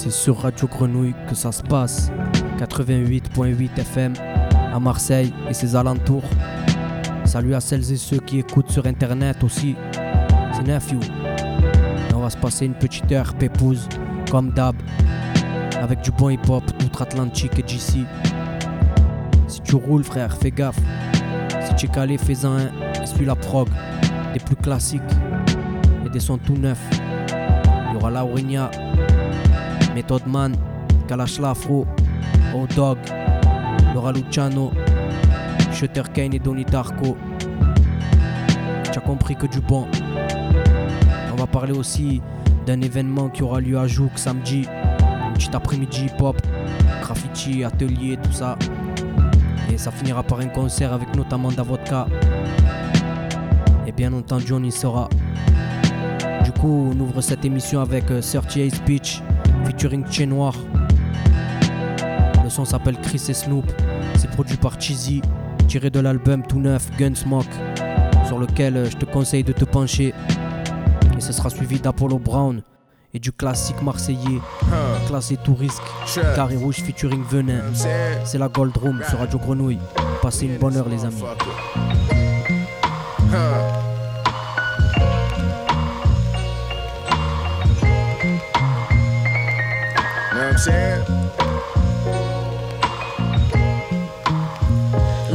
C'est sur Radio Grenouille que ça se passe. 88.8 FM à Marseille et ses alentours. Salut à celles et ceux qui écoutent sur internet aussi. C'est Nephew. On va se passer une petite heure pépouse, comme d'hab, avec du bon hip-hop outre-Atlantique et GC. Si tu roules, frère, fais gaffe. Si tu es calé, fais-en un et suis la prog. Des plus classiques et des sons tout neufs. Il y aura Laurinia, Method Man, Kalash Lafro, O-Dog, Laura Luciano, Shutter Kane et Donnie Darko. Tu as compris que du bon. On va parler aussi d'un événement qui aura lieu à Jouk samedi. Un petit après-midi hip-hop, graffiti, atelier, tout ça. Et ça finira par un concert avec notamment Davodka. Et bien entendu, on y sera. Du coup, on ouvre cette émission avec euh, 38 Speech featuring Tché Noir. Le son s'appelle Chris et Snoop. C'est produit par Cheesy, tiré de l'album tout neuf Gunsmoke, sur lequel euh, je te conseille de te pencher. Et ce sera suivi d'Apollo Brown et du classique marseillais, classé tout risque, Carré Rouge featuring Venin. C'est la Gold Room sur Radio Grenouille. Passez une bonne heure, les amis. I'm saying?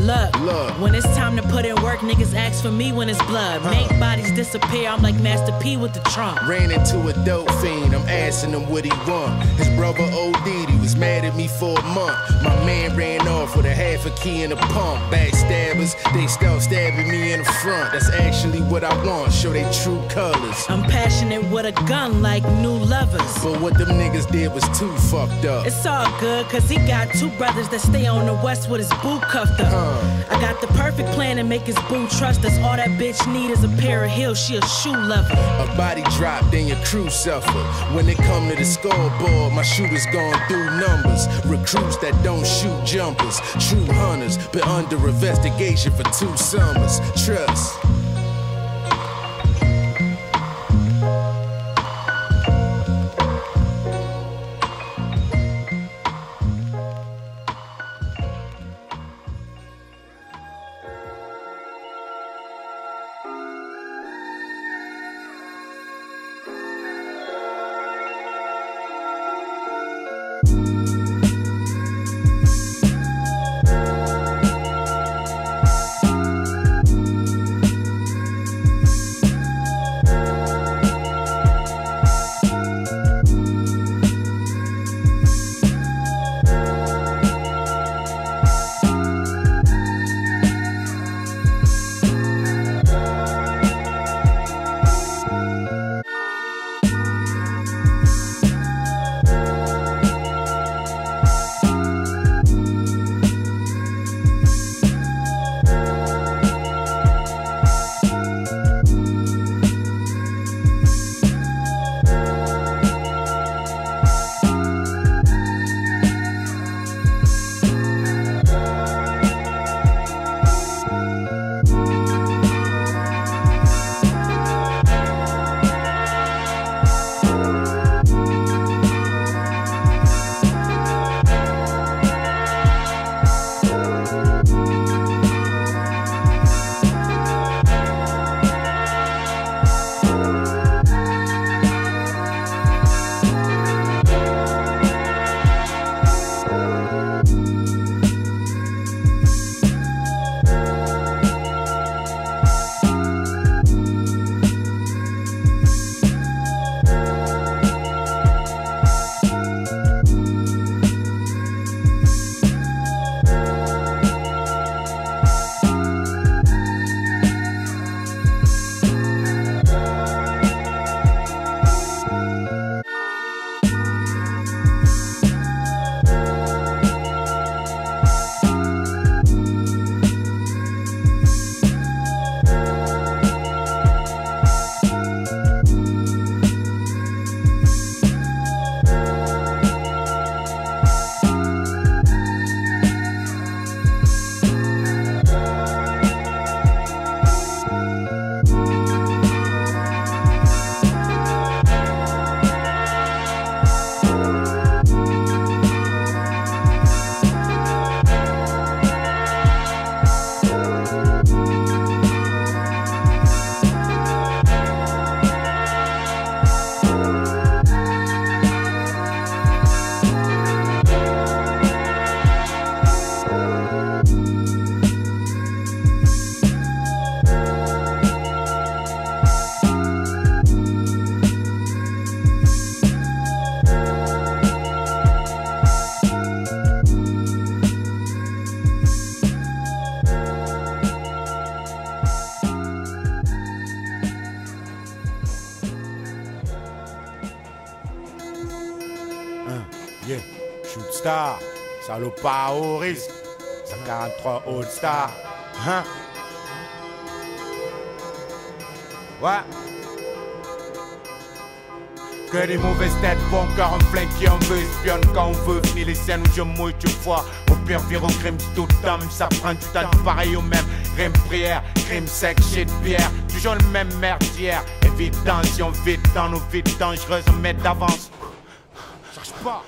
Look, Look. when it's time to put in work, niggas ask for me when it's blood. Make bodies disappear, I'm like Master P with the trunk. Ran into a dope fiend, I'm asking him what he want. His brother OD'd, he was mad at me for a month. My man ran off with a half a key and a pump. Backstabbers, they start stabbing me in the front. That's actually what I want, show they true colors. I'm passionate with a gun like new lovers. But what them niggas did was too fucked up. It's all good, cause he got two brothers that stay on the west with his boo cuffed up. I got the perfect plan to make his boo trust us. All that bitch need is a pair of heels, she a shoe lover. A body drop, then your crew suffer. When it come to the scoreboard, my shooters going through numbers. Recruits that don't shoot jumpers. True hunters, been under investigation for two summers. Trust. Salopard au risque. 143 All Star. Hein? Ouais. Que des mauvaises têtes, bon cœur, un flingue qui en veut, espionne quand on veut. Fini les scènes où je mouille, tu vois. Au pire, vire crime, tout homme, ça prend du temps, pareil au même. Crime prière, crime sec, shit bière. Toujours le même merdière. Évidence, on vite dans nos vides dangereuses, on met d'avance. Cherche pas,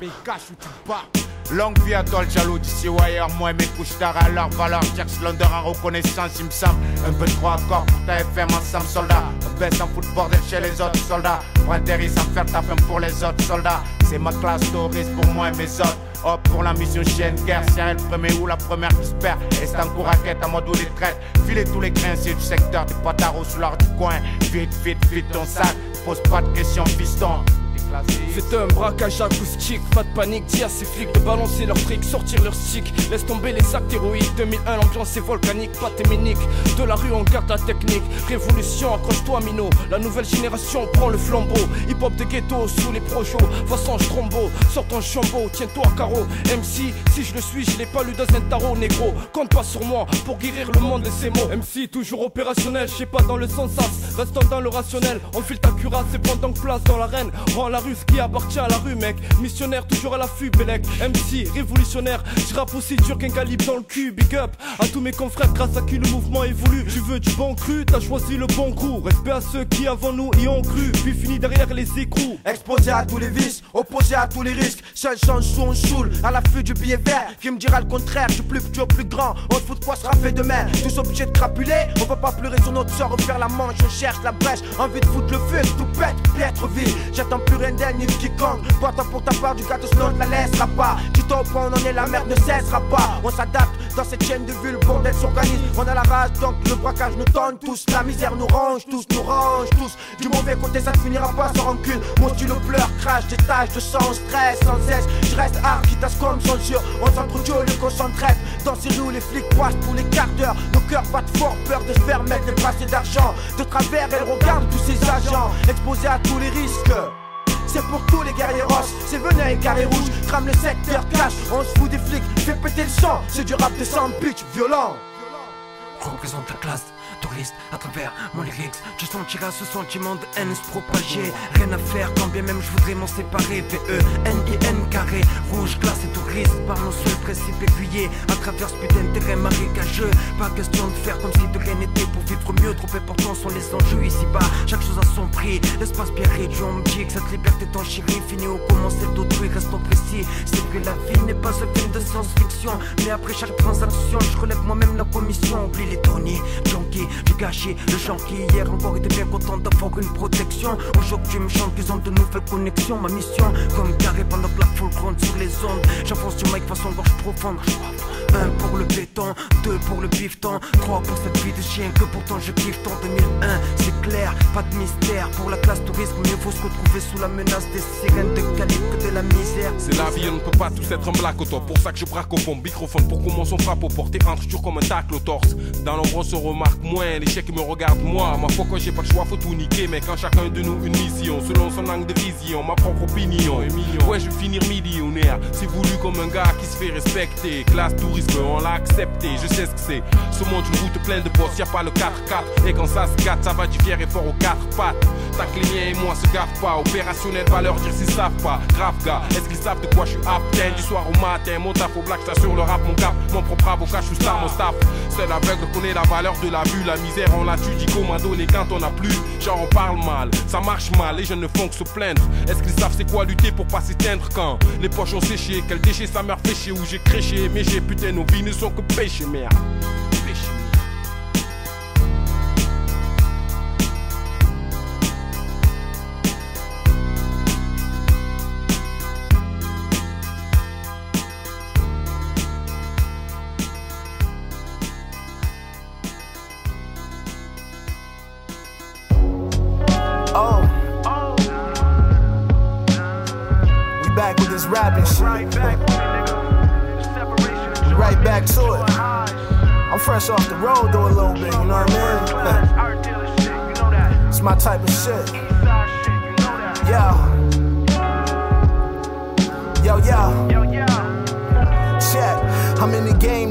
mais cache où tu bats. Longue vie à toi le jaloux d'ici ou ailleurs Moi mes couches d'art à leur valeur Cherche l'honneur en reconnaissance il me semble Un peu trop accord pour ta FM ensemble soldat. On baisse en foot bordel chez les autres soldats. Pour sans faire ta femme pour les autres soldats. C'est ma classe touriste pour moi et mes autres. Hop pour la mission chienne guerre Si le premier ou la première qui se perd Et c'est en cours raquette en mode où les traite Filer tous les créanciers du secteur Des pataros sous l'art du coin. Vite vite vite ton sac Pose pas de questions piston c'est un braquage acoustique, pas de panique, dis à ces flics de balancer leurs fric, sortir leurs sticks, laisse tomber les sacs héroïques. 2001, l'ambiance est volcanique, pas téménique. De la rue, on garde la technique. Révolution, accroche-toi, Mino. La nouvelle génération prend le flambeau. Hip hop de ghetto sous les projos. Façon trombo, sors ton chambeau, tiens-toi carreau. MC, si je le suis, je l'ai pas lu dans un tarot négro. Compte pas sur moi pour guérir le monde de ces mots. MC, toujours opérationnel, je sais pas dans le sens. Restons dans le rationnel, on file ta cuirasse et prend donc place dans l'arène. La rue qui appartient à la rue, mec. Missionnaire, toujours à l'affût, Bélec. MC, révolutionnaire. J'rappe aussi dur qu'un calibre dans le cul. Big up à tous mes confrères, grâce à qui le mouvement évolue. Tu veux du bon cru, t'as choisi le bon coup. Respect à ceux qui avant nous y ont cru. Puis fini derrière les écrous. Exposé à tous les vices, opposé à tous les risques. Seul change sous on choule, à l'affût du billet vert. Qui me dira le contraire, je suis plus au plus grand. On se fout de quoi sera fait demain. Tous obligés de crapuler, on va pas pleurer sur notre sort, refaire la manche. On cherche la brèche, envie de foutre le feu, tout pète, piètre vie. J'attends plus rien d'elle ni quiconque. Toi, pour ta part du gâteau, sinon on ne la laissera pas. Tu t'en point, on en est, la merde ne cessera pas. On s'adapte dans cette chaîne de le bordel s'organise. On a la rage, donc le braquage nous donne tous. La misère nous range, tous nous range, tous. Du mauvais côté, ça ne finira pas sans rancune. Mon stylo pleure, crache des taches de sang, stress sans cesse. Je reste hard, qui tasse comme censure. On s'entretue qu'on s'entraide. Dans ces rues, les flics passent pour les quarts d'heure. Nos cœurs battent fort, peur de se faire mettre des passés d'argent. De travers, elle regarde tous ces agents, exposés à tous les risques. C'est pour tous les guerriers rosses, c'est venin et carré rouge, crame le secteur, cash, on se fout des flics, fait péter le sang, c'est du rap de sang bitch violent. Représente la classe touriste à travers mon lyrics. Je sentirai ce sentiment de haine se propager. Rien à faire quand bien même je voudrais m'en séparer. V-E-N-I-N carré, rouge, glace et touriste. Par mon seul principe aiguillé à travers ce putain terrain marécageux. Pas question de faire comme si de rien n'était pour vivre mieux. Trop importants sont les enjeux ici-bas. Chaque chose a son prix. L'espace bien réduit, on me dit que cette liberté t'en chérie finit au commencer d'autrui. Restons précis. C'est que la vie n'est pas un film de science-fiction. Mais après chaque transaction, je relève moi-même la commission. Oublie les Tony, Junkie, du gâchis. Le gens qui hier encore était bien content d'avoir une protection. Aujourd'hui, me chante qu'ils ont de nouvelles connexions. Ma mission, comme carré pendant que la foule sur les ondes. J'enfonce du mic façon gorge profonde. Un pour le béton, deux pour le bifton, trois pour cette vie de chien que pourtant je kiffe en 2001. C'est clair, pas de mystère. Pour la classe tourisme, mieux faut se retrouver sous la menace des sirènes de calibre de la misère. C'est la vie, on ne peut pas tous être un black au top. Pour ça que je braque au fond, microphone pour commencer on frappe au porté entre toujours comme un tacle au torse. Dans l'ombre on se remarque moins, l'échec me regarde moi. Ma foi quand j'ai pas le choix, faut tout niquer. Mais quand chacun de nous une mission, selon son angle de vision, ma propre opinion. Ouais, je vais finir millionnaire. C'est voulu comme un gars qui se fait respecter. Classe on l'a accepté, je sais ce que c'est. Ce monde, une route pleine de boss, y a pas le 4-4. Et quand ça se gâte, ça va du fier et fort aux quatre pattes. Ta les miens et moi se gaffe pas. Opérationnel, va leur dire s'ils savent pas. Grave gars, est-ce qu'ils savent de quoi je suis apte Du soir au matin, mon taf au black, sur le rap, mon cap. Mon propre avocat, je suis star, mon staff. Seul aveugle connaît la valeur de la vue. La misère, on l'a tu dis comment donner quand on a plus. Genre, on parle mal, ça marche mal, les jeunes ne font que se plaindre. Est-ce qu'ils savent c'est quoi lutter pour pas s'éteindre quand les poches ont séché? Quel déchet ça meurt fait où j'ai créché, mais j'ai putain nos vies ne sont fresh off the road though a little bit, you know what I mean? it's my type of shit. Yeah. Yo, yo. Yo, check. I'm in the game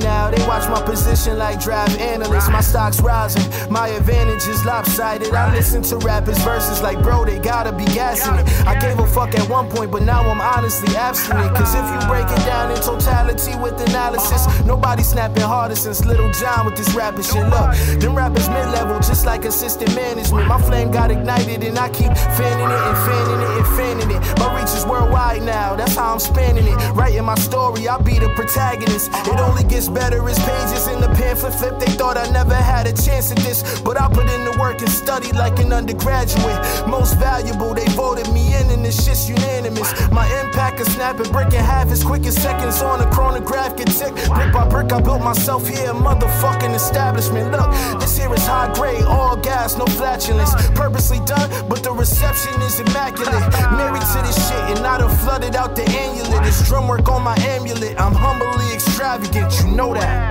watch my position like draft analysts. My stock's rising, my advantage is lopsided. I listen to rappers' verses like, bro, they gotta be gassing it. I gave a fuck at one point, but now I'm honestly abstinent. Cause if you break it down in totality with analysis, nobody snapping harder since Little John with this rapping shit. Look, them rappers mid level, just like assistant management. My flame got ignited, and I keep fanning it and fanning it and fanning it. My reach is worldwide now, that's how I'm spanning it. Writing my story, I'll be the protagonist. It only gets better as pages in the pamphlet flip. They thought I never had a chance at this, but I put in the work and studied like an undergraduate. Most valuable, they voted me in, and this shit's unanimous. My impact can snap a brick in half as quick as seconds on a chronograph can tick. Brick by brick, I built myself here, a motherfucking establishment. Look, this here is high grade, all gas, no flatulence. Purposely done, but the reception is immaculate. Married to this shit, and I done flooded out the annulet. It's drum work on my amulet. I'm humbly extravagant, you know that.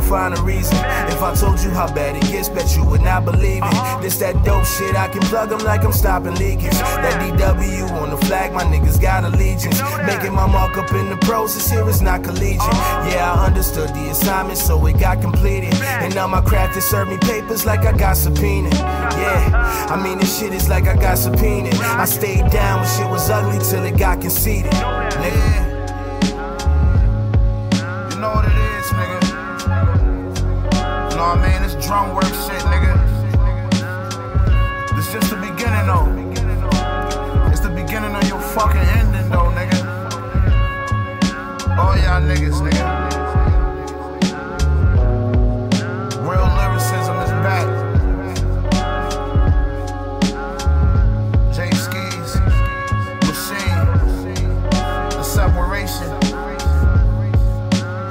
Find a reason. If I told you how bad it gets, bet you would not believe it. This that dope shit, I can plug them like I'm stopping leakage. That DW on the flag, my niggas got allegiance. Making my mark up in the pros, this here is not collegiate. Yeah, I understood the assignment, so it got completed. And now my craft has served me papers like I got subpoenaed. Yeah, I mean, this shit is like I got subpoenaed. I stayed down when shit was ugly till it got conceded. Nigga. I mean? This drum work shit, nigga. This just the beginning, though. It's the beginning of your fucking ending, though, nigga. All y'all niggas, nigga. Real lyricism is back.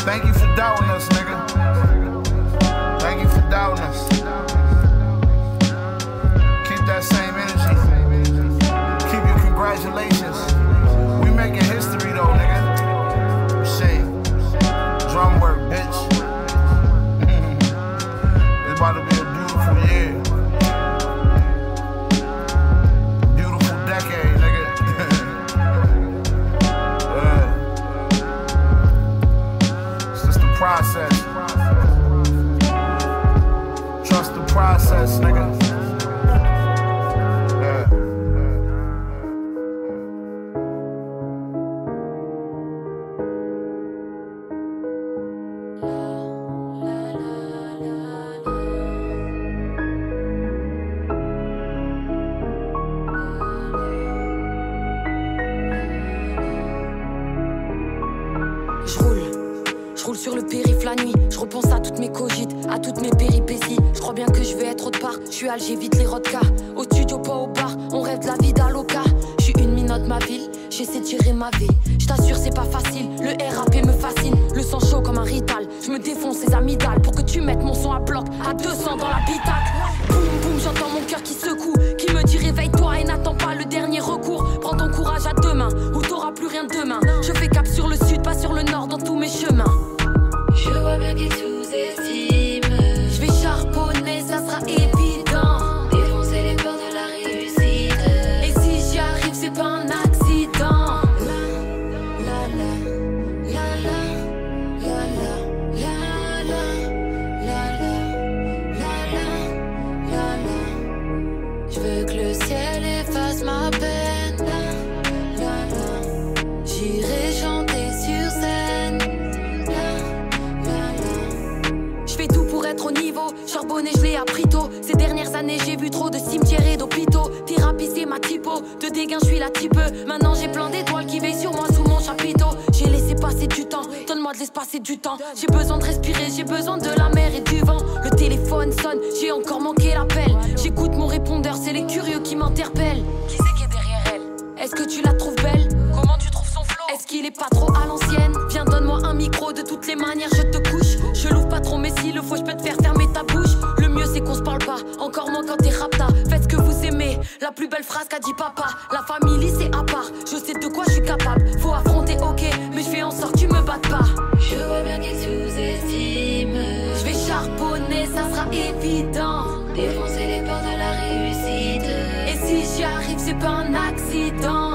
Thank you for doubting us, Ces dernières années, j'ai vu trop de cimetières et d'hôpitaux. Thérapie, c'est ma typo. De dégain, je suis la type. Maintenant, j'ai plein d'étoiles qui veillent sur moi sous mon chapiteau. J'ai laissé passer du temps, donne-moi de l'espace et du temps. J'ai besoin de respirer, j'ai besoin de la mer et du vent. Le téléphone sonne, j'ai encore manqué l'appel. J'écoute mon répondeur, c'est les curieux qui m'interpellent. Qui c'est qui est derrière elle? Est-ce que tu la trouves belle? Comment tu trouves son flow? Est-ce qu'il est pas trop à l'ancienne? Viens, donne-moi un micro, de toutes les manières, je te couche. Je l'ouvre pas trop, mais s'il le faut, je peux te faire fermer ta bouche mieux c'est qu'on se parle pas, encore moins quand t'es rapta. Faites ce que vous aimez, la plus belle phrase qu'a dit papa. La famille c'est à part, je sais de quoi je suis capable. Faut affronter, ok, mais je fais en sorte que tu me battes pas. Je vois bien qu'ils sous-estiment. Je vais charbonner, ça sera évident. Défoncer les portes de la réussite. Et si j'y arrive, c'est pas un accident.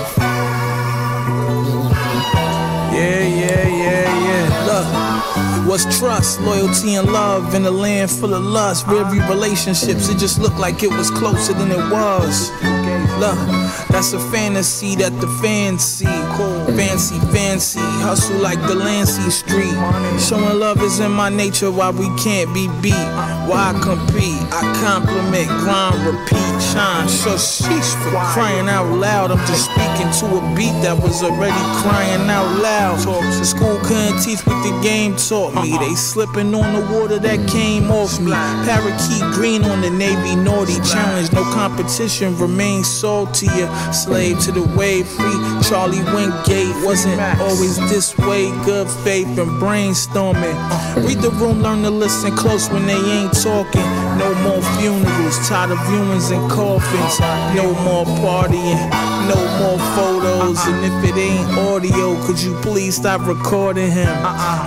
What's trust, loyalty, and love in a land full of lust? Real relationships, it just looked like it was closer than it was. Look, that's a fantasy that the see. Cool. Fancy, fancy, hustle like Delancey Street. Showing love is in my nature, why we can't be beat. Why I compete? I compliment, grind, repeat, shine. So sheesh for crying out loud. I'm just speaking to a beat that was already crying out loud. The school couldn't teach what the game taught me. They slipping on the water that came off me. Parakeet green on the Navy naughty challenge. No competition, remain you, slave to the wave, free. Charlie Wingate wasn't always this way. Good faith and brainstorming. Read the room, learn to listen close when they ain't talking. No more funerals, tired of viewings and coffins. No more partying no more photos. And if it ain't audio, could you please stop recording him?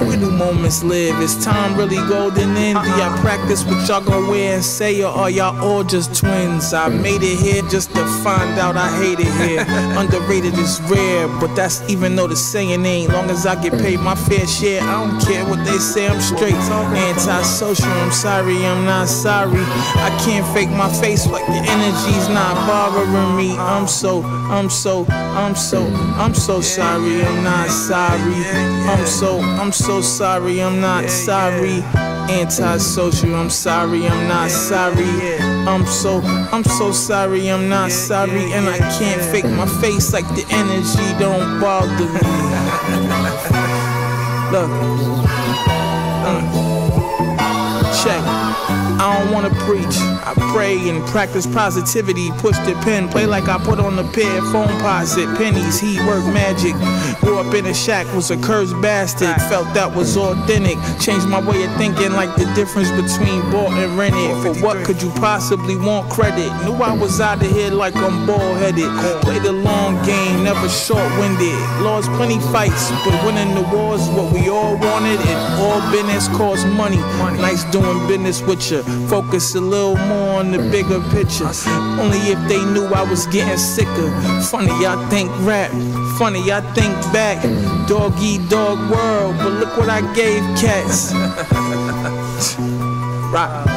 Where do moments live? Is time really golden in? Do y'all practice what y'all gon' wear and say, or are y'all all just twins? I made it here just to find out I hate it here. Underrated is rare, but that's even though the saying ain't. Long as I get paid my fair share, I don't care what they say, I'm straight. Antisocial, I'm sorry, I'm not sorry. I can't fake my face like the energy's not bothering me. I'm so I'm so, I'm so, I'm so sorry, I'm not sorry. I'm so, I'm so sorry, I'm not sorry. Antisocial, I'm sorry, I'm not sorry. I'm so, I'm so sorry, I'm not sorry. And I can't fake my face like the energy don't bother me. Look, wanna preach. I pray and practice positivity. Push the pen, play like I put on the pair. Phone posit, pennies, he work magic. Grew up in a shack, was a cursed bastard. Felt that was authentic. Changed my way of thinking, like the difference between bought and rented. For what could you possibly want credit? Knew I was out of here like I'm bald headed. Played a long game, never short winded. Lost plenty fights, but winning the wars what we all wanted. And all business costs money. Nice doing business with you. A little more on the bigger picture. Only if they knew I was getting sicker. Funny, I think rap. Funny, I think back. Dog eat dog world, but look what I gave cats.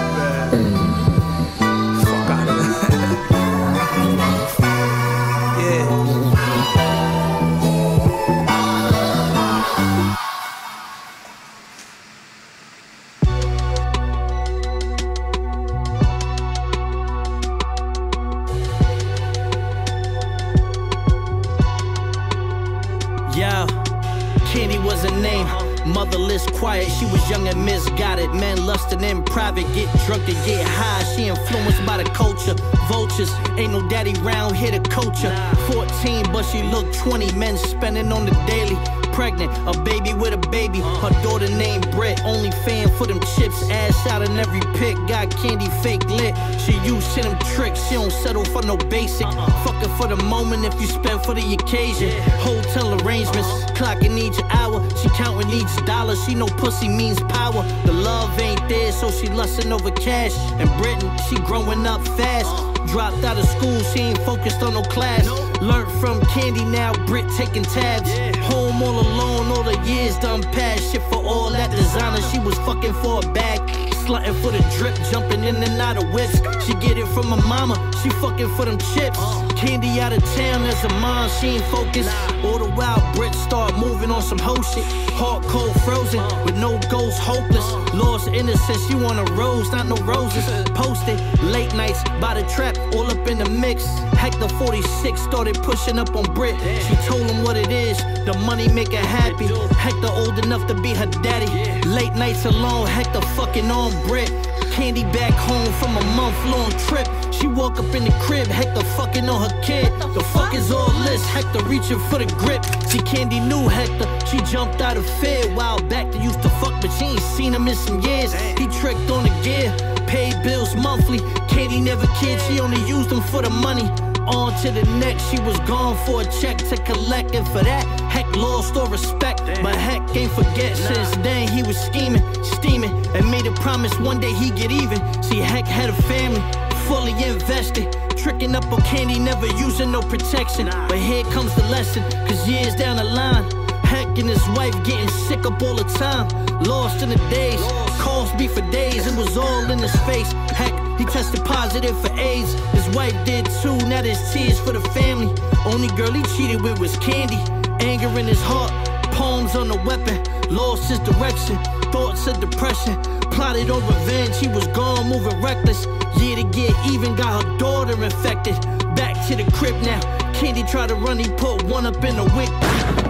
quiet, she was young and misguided. Men lusting in private, get drunk and get high. She influenced by the culture. Vultures, ain't no daddy round here to coach her. 14, but she look 20. Men spending on the daily pregnant, a baby with a baby. Her daughter named Brett, only fan for them chips. Ass out in every pic, got candy fake lit. She used to them tricks, she don't settle for no basic. Fucking for the moment if you spend for the occasion. Hotel arrangements, clocking each hour. She counting each dollar, she know pussy means power. The love ain't there, so she lusting over cash. In Britain, she growing up fast. Dropped out of school, she ain't focused on no class. Learned from Candy, now Brit taking tabs. Home all alone, all the years done past. Shit for all that designer, she was fucking for a bag slutting for the drip, jumping in and out of whips. She get it from her mama, she fucking for them chips. Candy out of town as a mom, she ain't focused. All the wild Brits start moving on some whole shit. Hard cold frozen, with no goals, hopeless. Lost innocence, you want a rose, not no roses. Posted late nights by the trap, all up in the mix. Hector 46 started pushing up on Brit. She told him what it is, the money make her happy. Hector old enough to be her daddy. Late nights alone, Hector fucking on Brit. Candy back home from a month long trip. She woke up in the crib, Hector fucking on her kid. The fuck is all this? Hector reaching for the grip. See, Candy knew Hector. She jumped out of fear. While back they used to fuck, but she ain't seen him in some years. He tricked on the gear, paid bills monthly. Candy never cared, she only used him for the money. On to the next, she was gone for a check to collect, and for that, heck lost all respect. But heck ain't forget since then he was scheming, steaming, and made a promise one day he'd get even. See, heck had a family, fully invested. Tricking up on candy, never using no protection. But here comes the lesson, cause years down the line, Heck and his wife getting sick up all the time. Lost in the days, calls me for days, it was all in his face. Heck, he tested positive for AIDS. His wife did too, now there's tears for the family. Only girl he cheated with was Candy. Anger in his heart, palms on the weapon. Lost his direction, thoughts of depression. Plotted on revenge, he was gone, moving reckless. Yeah, to get even, got her daughter infected. Back to the crib now. Candy tried to run, he put one up in the wick.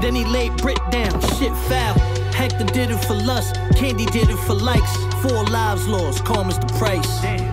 Then he laid Brit down, shit foul. Hector did it for lust, Candy did it for likes. Four lives lost, calm as the price. Damn.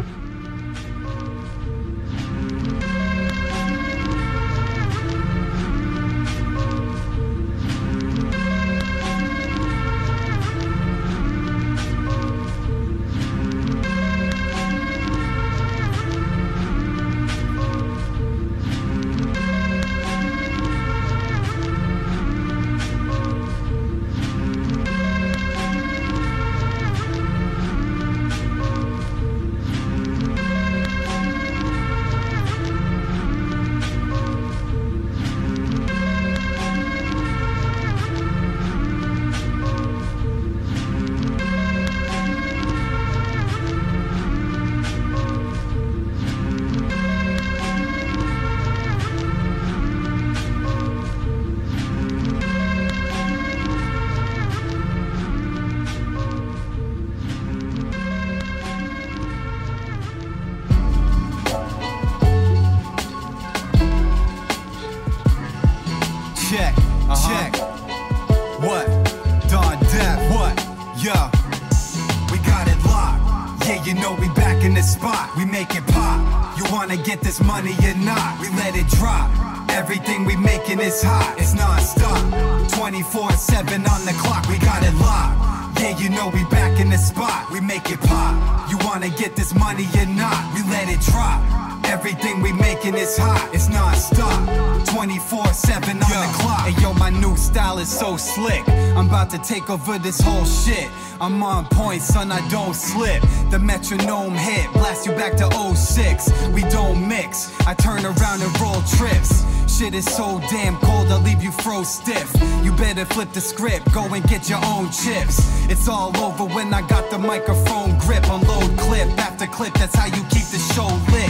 Take over this whole shit. I'm on point, son, I don't slip. The metronome hit, blast you back to 06. We don't mix, I turn around and roll trips. Shit is so damn cold, I'll leave you froze stiff. You better flip the script, go and get your own chips. It's all over when I got the microphone grip. Unload clip after clip, that's how you keep the show lit.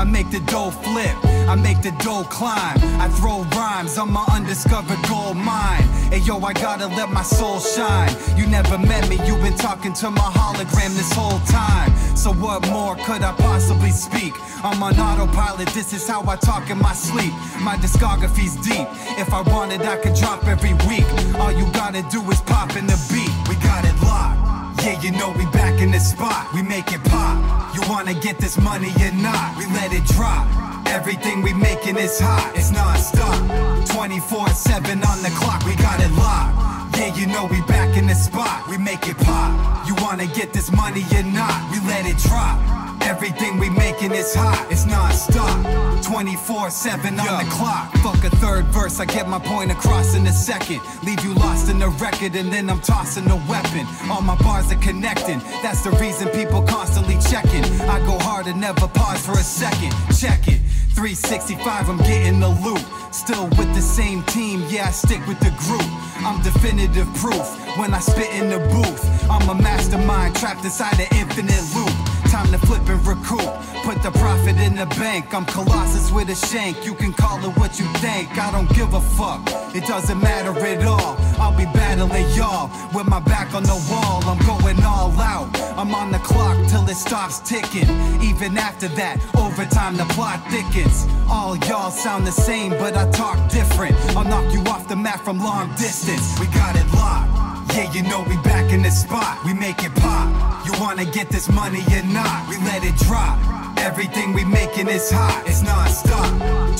I make the dough flip, I make the dough climb. I throw rhymes on my undiscovered gold mine. Hey yo, I gotta let my soul shine. You never met me, you've been talking to my hologram this whole time. So what more could I possibly speak? I'm on autopilot, this is how I talk in my sleep. My discography's deep. If I wanted, I could drop every week. All you gotta do is pop in the beat. We got it locked. Yeah, you know we back in the spot. We make it pop. You wanna get this money or not? We let it drop. Everything we making is hot. It's non-stop. 24-7 on the clock. We got it locked. Yeah, you know we back in the spot. We make it pop. You wanna get this money or not? We let it drop. Everything we making is hot, it's non-stop. 24-7 on the clock. Fuck a third verse, I get my point across in a second. Leave you lost in the record and then I'm tossing the weapon. All my bars are connecting, that's the reason people constantly checking. I go hard and never pause for a second, check it. 365, I'm getting the loot. Still with the same team, yeah, I stick with the group. I'm definitive proof when I spit in the booth. I'm a mastermind trapped inside an infinite loop. Time to flip and recoup. Put the profit in the bank. I'm Colossus with a shank. You can call it what you think. I don't give a fuck. It doesn't matter at all. I'll be battling y'all with my back on the wall. I'm going all out. I'm on the clock till it stops ticking. Even after that, overtime the plot thickens. All y'all sound the same, but I talk different. I'll knock you off the map from long distance. We got it locked. Yeah, you know we back in the spot. We make it pop. You wanna get this money or not? We let it drop. Everything we making is hot. It's non-stop.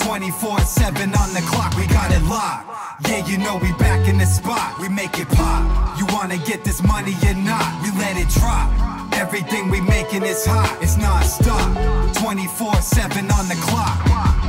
24-7 on the clock. We got it locked. Yeah, you know we back in the spot. We make it pop. You wanna get this money or not? We let it drop. Everything we making is hot. It's non-stop. 24-7 on the clock.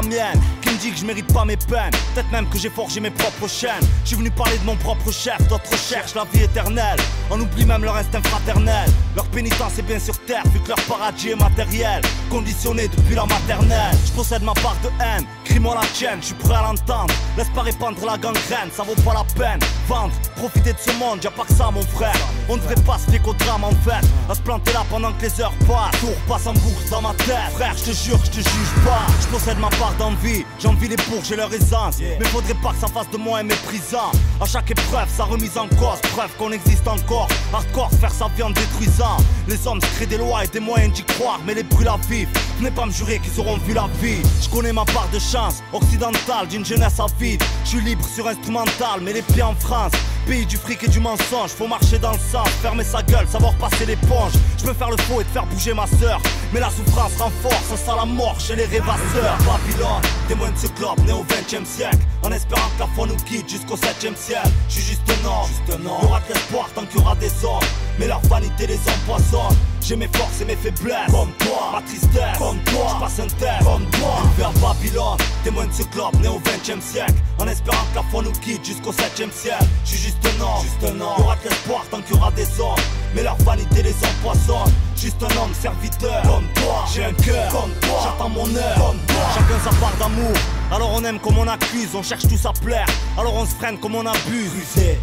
Qui me dit que je mérite pas mes peines? Peut-être même que j'ai forgé mes propres chaînes. Je suis venu parler de mon propre chef, d'autres cherchent la vie éternelle. On oublie même leur instinct fraternel. Leur pénitence est bien sur terre vu que leur paradis est matériel. Conditionné depuis la maternelle. Je possède ma part de haine, crie-moi la tienne, je suis prêt à l'entendre. Laisse pas répandre la gangrène, ça vaut pas la peine Vendre, profiter de ce monde, y'a pas que ça mon frère. On ne devrait pas se fier qu'au drame en fait. À se planter là pendant que les heures passent. Tour passe en boucle dans ma tête. Frère je te jure, je te juge pas. Je possède ma part d'envie, j'envie les bourges et leur aisance. Mais faudrait pas que ça fasse de moi un méprisant. À chaque épreuve, sa remise en cause. Preuve qu'on existe encore. Hardcore, faire sa vie en détruisant. Les hommes se créent des lois et des moyens d'y croire. Mais les brûlent à vif. Venez pas me jurer qu'ils auront vu la vie. Je connais ma part de chance Occidentale d'une jeunesse avide. Je suis libre sur instrumental Mais les pieds en France Pays du fric et du mensonge, faut marcher dans le sang, fermer sa gueule, savoir passer l'éponge. Je veux faire le faux et te faire bouger ma sœur. Mais la souffrance renforce, ça la mort chez les rêvasseurs. Babylone, témoin de ce globe né au 20 e siècle. En espérant que la foi nous guide jusqu'au 7 e ciel. Je suis juste un homme, juste y aura de l'espoir tant qu'il y aura des hommes. Mais leur vanité les empoisonne. J'ai mes forces et mes faiblesses, comme toi, ma tristesse, comme toi, je passe un test, comme toi. Vers Babylone, témoin de ce globe né au 20 e siècle. En espérant que la foi nous guide jusqu'au 7 e ciel. Je suis juste un homme, juste un homme. Il y aura de l'espoir tant qu'il y aura des hommes. Mais leur vanité les empoisonne. Juste un homme serviteur, comme toi. J'ai un cœur, comme toi. J'attends mon heure, comme toi. Chacun sa part d'amour. Alors on aime comme on accuse, on cherche tous à plaire. Alors on se freine comme on abuse.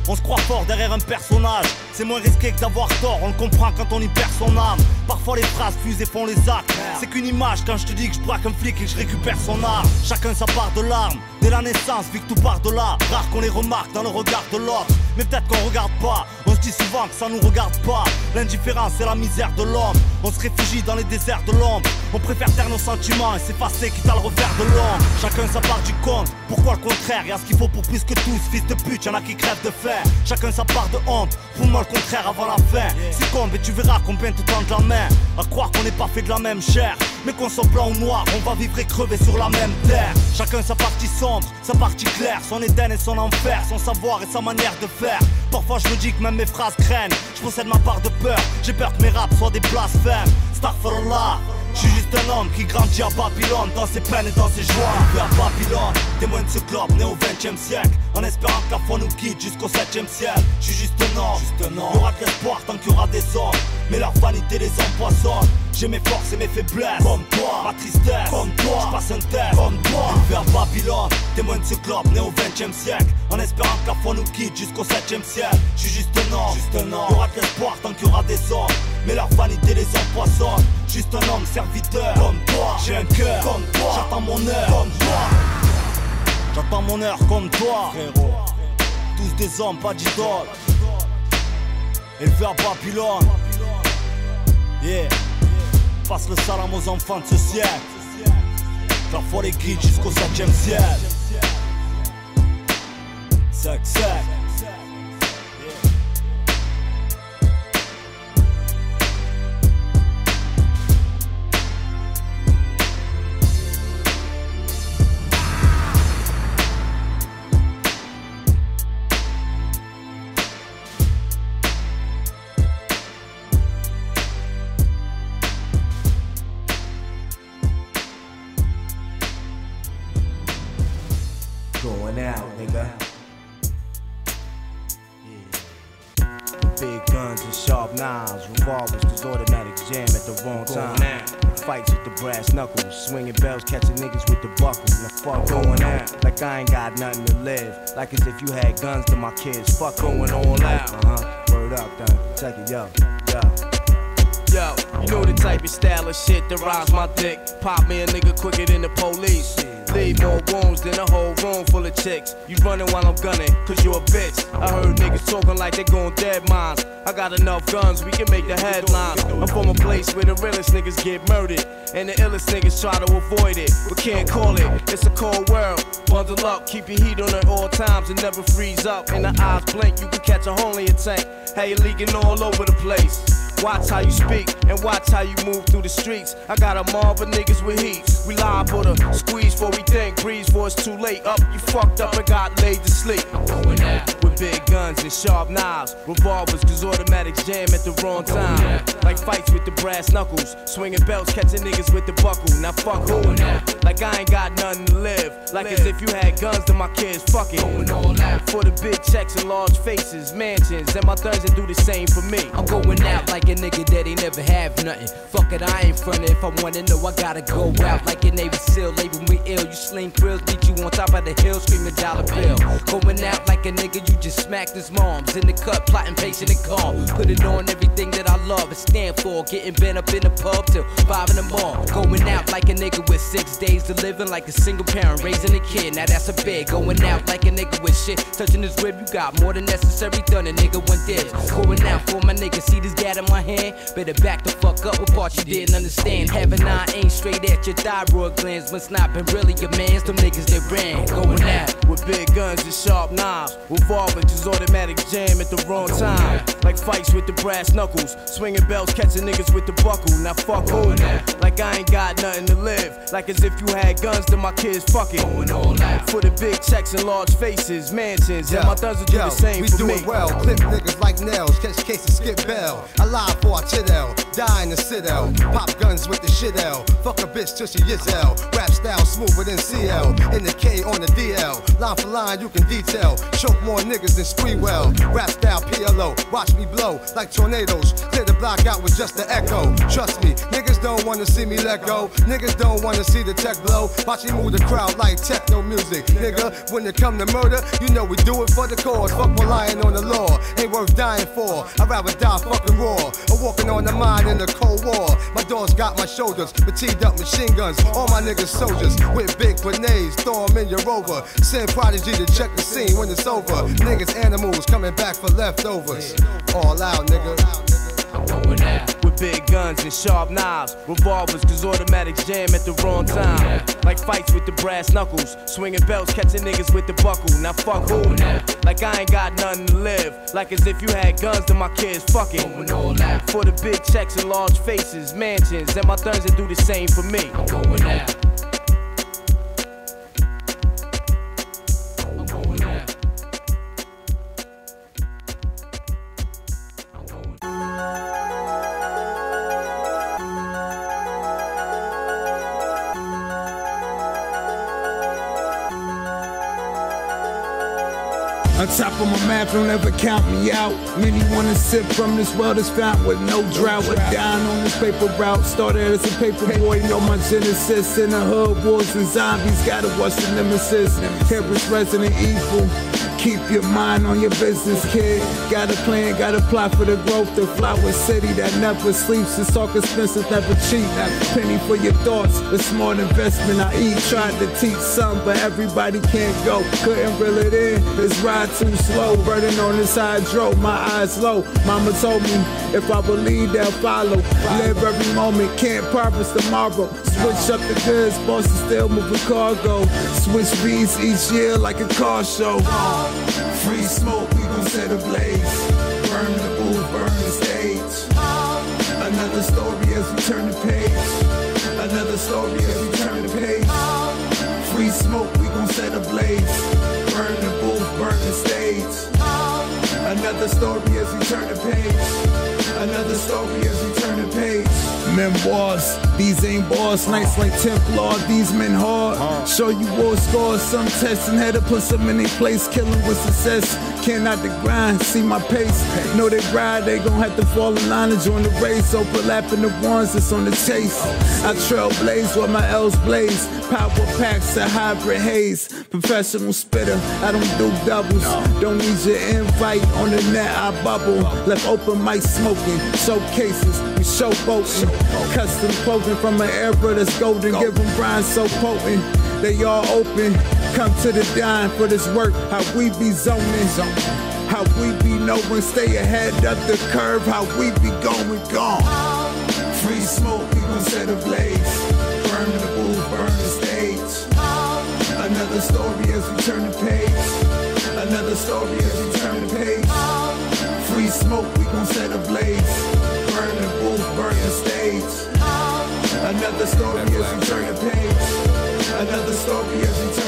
On se croit fort derrière un personnage. C'est moins risqué que d'avoir tort, on le comprend quand on y perd son âme. Parfois les phrases fusent et font les actes. C'est qu'une image quand je te dis que je braque un flic et que je récupère son arme. Chacun sa part de l'arme. Dès la naissance, vu que tout part de là. Rare qu'on les remarque dans le regard de l'autre. Mais peut-être qu'on regarde pas. On se dit souvent que ça nous regarde pas. L'indifférence c'est la misère de l'homme. On se réfugie dans les déserts de l'ombre. On préfère taire nos sentiments et s'effacer quitte à le revers de l'ombre. Chacun sa part du compte. Pourquoi le contraire? Y'a ce qu'il faut pour plus que tous. Fils de pute, y'en a qui crèvent de fer. Chacun sa part de honte. Fous-moi le contraire avant la fin. Succombe et tu verras combien te tente la main. À croire qu'on n'est pas fait de la même chair. Mais qu'on soit blanc ou noir, on va vivre et crever sur la même terre. Chacun sa partie sombre, sa partie claire, son Éden et son enfer, son savoir et sa manière de faire. Parfois je me dis que même mes phrases craignent. Je possède ma part de peur, j'ai peur que mes raps soient des blasphèmes. Starfallah. Je suis juste un homme qui grandit à Babylone Dans ses peines et dans ses joies Vers Babylone, témoin de ce globe né au 20 e siècle En espérant que la foi nous guide jusqu'au 7 e ciel Je suis juste un homme, juste un homme. Aura de l'espoir tant qu'il y aura des hommes Mais leur vanité les empoisonne J'ai mes forces et mes faiblesses Comme toi, ma tristesse Comme toi, je passe un test Comme toi, vers Babylone témoin de ce club né au 20 e siècle. En espérant que la foi nous quitte jusqu'au 7 e siècle. Je suis juste un homme, juste un homme. Y'aura de l'espoir tant qu'il y aura des hommes. Mais leur vanité les empoisonne. Juste un homme serviteur, comme toi. J'ai un cœur, comme toi. J'attends mon heure, comme toi. J'attends mon heure comme toi, frérot. Tous des hommes, pas d'idoles. Élevé à Babylone. Yeah. Passe le salam aux enfants de ce siècle. Foi les guide jusqu'au 7ème ciel. Sec, sec. Kids. Fuck going all out. Uh huh. Word up, done. Check it, yo, yo. Yo, you know the type of style of shit that rides my dick. Pop me a nigga quicker than the police. Leave more wounds than a whole room full of chicks. You running while I'm gunning, cause you a bitch. I heard niggas talking like they going dead mines. I got enough guns, we can make the headlines. I'm from a place where the realest niggas get murdered. And the illest niggas try to avoid it, but can't call it. It's a cold world. Bundle up, keep your heat on at all times and never freeze up. In the eyes blink, you can catch a hole in your tank. How you leaking all over the place. Watch how you speak and watch how you move through the streets. I got a mob of niggas with heat. We live for the squeeze before we think, breeze before it's too late. Up, you fucked up and got laid to sleep. Going out with big guns and sharp knives, revolvers, cause automatics jam at the wrong time. Like fights with the brass knuckles, swinging belts, catching niggas with the buckle. Now fuck going out. Like I ain't got nothing to live. Like as if you had guns to my kids, fuck it. Going all out for the big checks and large faces, mansions, and my thugs that do the same for me. I'm going out like a nigga that ain't never have nothing. Fuck it, I ain't frontin'. If I wanna know, I gotta go out like a Navy SEAL. Label me ill. You sling grills, beat you on top of the hill, screaming dollar bill. Going out like a nigga, you just smacked his moms. In the cut, plotting, patient, and calm. Put it on everything that I love and stand for. Getting bent up in the pub till five in the morning. Going out like a nigga with six days to living, like a single parent raising a kid. Now that's a big. Going out like a nigga with shit. Touching his rib, you got more than necessary done. A nigga one dibs. Going out for my nigga, see this gat in my hand. Better back the fuck up with part you didn't understand. Having nine ain't straight at your thyroid glands. Must not been really your man's. Them niggas that ran. Going out with big guns and sharp knives. Revolvers, just automatic jam at the wrong time. Like fights with the brass knuckles. Swinging bells, catching niggas with the buckle. Now fuck who? Like I ain't got nothing to live. Like as if you had guns to my kids, fuck it. For the big checks and large faces, mansions. And my thugs will do Yo, the same we for do me. it well. Clip niggas like nails, catch cases, skip bell. Alive for our chidel, die in the citadel. Pop guns with the shit L. Fuck a bitch till she is L. Rap style smoother than CL. In the K on the DL. Line for line, you can detail. Choke more niggas than Sprewell. Rap style PLO. Watch me blow like tornadoes. Clear the block out with just the echo. Trust me, niggas don't wanna see me let go. Niggas don't wanna see the tech blow. Watch me move the crowd like techno music. Nigga, when it come to murder, you know we do it for the cause. Fuck relying on the law. Ain't worth dying for. I'd rather die fucking raw. Or walking on the mine in the Cold War. My dogs got my shoulders, fatigued up machine guns. All my niggas soldiers with big grenades. Throw 'em in your rover. Send prodigy to check the scene when it's over. Niggas animals coming back for leftovers. All out, nigga. With big guns and sharp knives, revolvers, cause automatics jam at the wrong time. Like fights with the brass knuckles, swinging belts, catching niggas with the buckle. Now fuck who? Like I ain't got nothing to live. Like as if you had guns to my kids, fuck it. For the big checks and large faces, mansions, and my thugs that do the same for me. On top of my map, don't ever count me out. Many wanna sip from this world that's found with no drought. But down on this paper route, started as a paper boy, know my genesis. In the hood, wars and zombies, gotta watch the nemesis. Here is Resident Evil. Keep your mind on your business, kid. Got a plan, got a plot for the growth. The flower city that never sleeps. It's talk expensive, never cheap. Penny for your thoughts, a smart investment. I eat, tried to teach some, but everybody can't go. Couldn't reel it in, this ride too slow. Burning on this hydro, my eyes low. Mama told me if I believe, they'll follow. Live every moment, can't promise tomorrow. Switch up the goods, bosses still moving cargo. Switch beats each year like a car show. Free smoke, we gon' set a blaze. Burn the booth, burn the stage. Another story as we turn the page. Another story as we turn the page. Free smoke, we gon' set a blaze. Burn the booth, burn the stage. Another story as we turn the page. Another story as we turn the page. Memoirs, these ain't boss nights like Templar, these men hard. Show you war scores, some testing, had to put some in their place, killing with success. Cannot the grind, see my pace. Know they ride, they gon' have to fall in line and join the race. Overlapping the ones that's on the chase. I trailblaze while my L's blaze. Power packs, a hybrid haze. Professional spitter, I don't do doubles. Don't need your invite on the net, I bubble. Left open mic smoking, showcases, we showboating. Custom clothing from an era that's golden. Give them grind so potent. They all open. Come to the dime for this work. How we be zoning. How we be knowing. Stay ahead of the curve. How we be going gone. Free smoke, we gon' set a blaze. Burn the booth, burn the stage. Another story as we turn the page. Another story as we turn the page. Free smoke, we gon' set a Another story as we turn the page. Another story as we turn the page.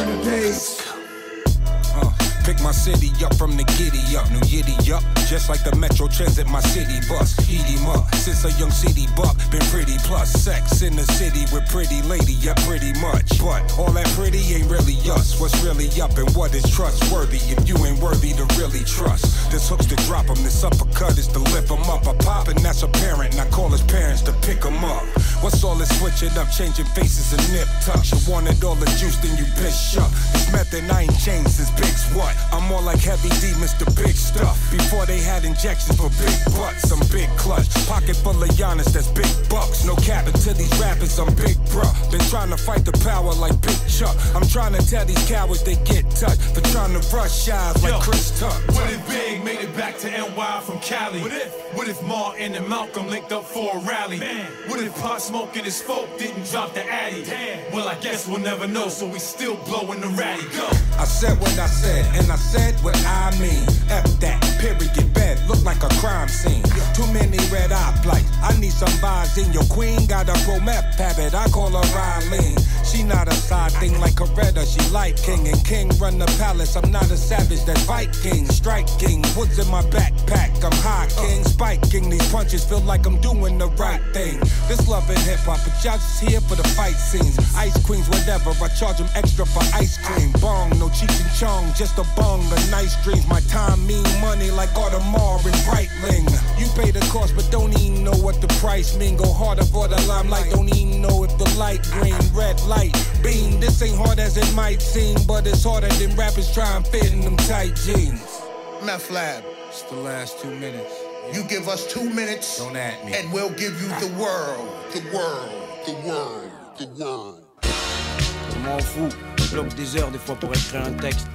Pick my city up from the giddy up, new yiddy up. Just like the Metro Transit, my city bus. Eat him up. Since a young city buck, been pretty plus sex in the city with pretty lady, yeah, pretty much. But all that pretty ain't really us. What's really up and what is trustworthy if you ain't worthy to really trust? This hook's to drop him, this uppercut is to lift him up. I pop and that's apparent, I call his parents to pick him up. What's all this switching up, changing faces and nip tucks? You wanted all the juice, then you bitch up. This method I ain't changed since Big's what? I'm more like heavy D, Mr. Big Stuff. Before they had injections for big butts, I'm big clutch. Pocket full of Giannis, that's big bucks. No cap to these rappers, I'm big bruh. Been trying to fight the power like Big Chuck. I'm trying to tell these cowards they get touched for trying to rush shots like Yo, Chris Tuck. What if Big made it back to NY from Cali? What if? What if Martin and Malcolm linked up for a rally? Man. What if Pop Smoke and his folk didn't drop the Addy? Damn. Well, I guess we'll never know, so we still blowing the ratty. Go. I said what I said, and I said what I mean. F that, period, bed, look like a crime scene. Too many red eye flights, I need some vibes in your queen. Got a pro meth habit, I call her Riley. She not a side thing like Coretta, she light king. And king run the palace, I'm not a savage, that's Viking. Striking, woods in my backpack, I'm high king. Spiking, these punches feel like I'm doing the right thing. This love and hip hop, but y'all just here for the fight scenes. Ice queens, whatever, I charge them extra for ice cream. Bong, no cheech and chong, just a bong, a nice dreams. My time mean money like Audemars and Breitling. You pay the cost, but don't even know what the price mean. Go harder for the limelight, don't even know if the light green, red light, beam. This ain't hard as it might seem, but it's harder than rappers try and fit in them tight jeans. Meth Lab. It's the last two minutes. You give us two minutes, Don't at me. and we'll give you the world, the world, the world, the world. Je m'en fous. Bloque des heures des fois pour écrire un texte.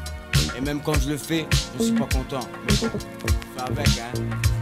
Et même quand je le fais, je suis pas content. Mais bon, fais avec, hein.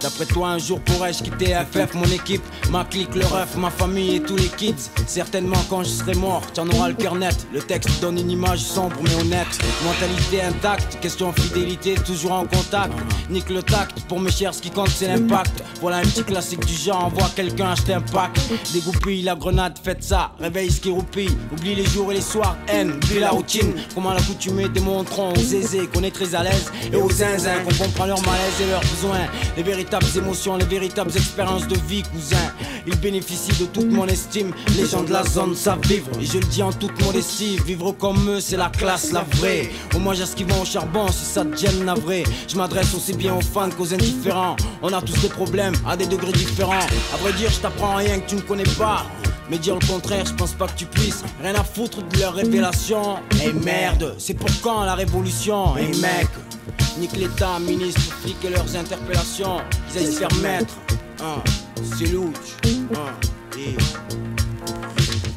D'après toi, un jour pourrais-je quitter FF, mon équipe, ma clique, le ref, ma famille et tous les kids Certainement quand je serai mort, t'en auras le cœur net. Le texte donne une image sombre mais honnête. Mentalité intacte, question fidélité, toujours en contact. Nique le tact, pour mes chers, ce qui compte c'est l'impact. Voilà un petit classique du genre, envoie quelqu'un acheter un pack. Dégoupille la grenade, faites ça, réveille ce qui roupille. Oublie les jours et les soirs, haine, oublie la routine. Comment l'accoutumée démontrons aux aisés qu'on est très à l'aise et aux zinzins qu'on comprend leur malaise et leurs besoins. Véritables émotions, les véritables expériences de vie, cousin. Ils bénéficient de toute mon estime. Les gens de la zone savent vivre, et je le dis en toute modestie. Vivre comme eux, c'est la classe, la vraie. Au moins, j'ai ce au charbon si ça te gêne navré. Je m'adresse aussi bien aux fans qu'aux indifférents. On a tous des problèmes à des degrés différents. À vrai dire, je t'apprends rien que tu ne connais pas. Mais dire le contraire, je pense pas que tu puisses. Rien à foutre de leurs révélations. Et merde, c'est pour quand la révolution? Et mec, nique l'état, ministre, flics et leurs interpellations. Ils aillent se faire mettre. Hein, c'est louche. Hein, et...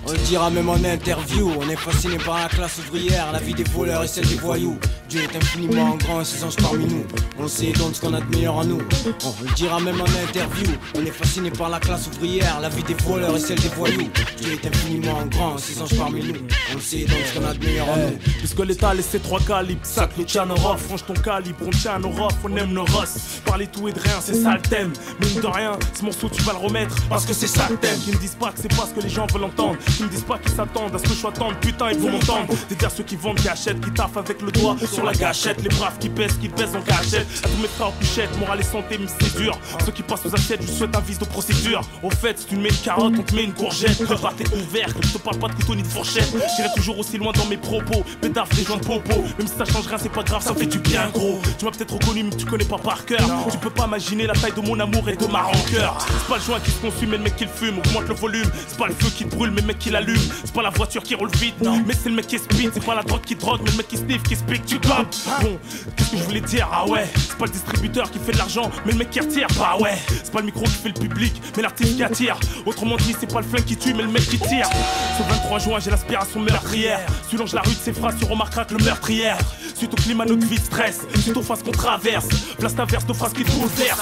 On le dira même en interview, on est fasciné par la classe ouvrière, la vie des voleurs et celle des voyous. Dieu est infiniment grand et ses anges parmi nous. On sait donc ce qu'on a de meilleur en nous. On le dira même en interview, on est fasciné par la classe ouvrière, la vie des voleurs et celle des voyous. Dieu est infiniment grand et ses anges parmi nous. On sait donc ce qu'on a de meilleur en nous. Puisque l'État a laissé trois calibres, sac le aura, franche ton calibre, on tient nos rofs, on aime nos rosses. Parler tout et de rien, c'est ça le thème. Mine de rien, ce morceau tu vas le remettre parce que c'est ça le thème. Qui me disent pas que c'est pas ce que les gens veulent entendre. Qui me disent pas qu'ils s'attendent à ce que je sois tendre, putain, ils vont m'entendre. C'est-à-dire ceux qui vendent, qui achètent, qui taffent avec le doigt sur la gâchette. Les braves qui pèsent, qui baissent en cachette. À tous mes frères en couchette, morale et santé, mais c'est dur. Ceux qui passent aux assiettes, je souhaite un vice de procédure. Au fait, si tu me mets une carotte, on te met une courgette. Le bar est ouvert, je te parle pas de couteau ni de fourchette. J'irai toujours aussi loin dans mes propos. Pédaf, des gens de popo. Même si ça change rien, c'est pas grave, ça fait du bien gros. Tu m'as peut-être reconnu, mais tu connais pas par cœur. Tu peux pas imaginer la taille de mon amour et de ma rancœur. C'est pas le joint qui se consume, mais le mec qui le fume. Augmente le volume. C'est pas le feu qui te brûle, mais le mec qui l'allume. C'est pas la voiture qui roule vite, mais c'est le mec qui speed. C'est pas la drogue qui drogue, mais le mec qui sniff, qui speak, tu gobes. Bon, qu'est-ce que je voulais dire? Ah ouais, c'est pas le distributeur qui fait de l'argent, mais le mec qui retire. Bah ouais, c'est pas le micro qui fait le public, mais l'artiste qui attire. Autrement dit, c'est pas le flingue qui tue, mais le mec qui tire. Ce 23 juin, j'ai l'aspiration meurtrière. Tu longes la rue de ses phrases, tu remarqueras que le meurtrière. Suite au climat, notre vie stress. Suite aux phases qu'on traverse. Place ta verse de phrases qui te bouleversent.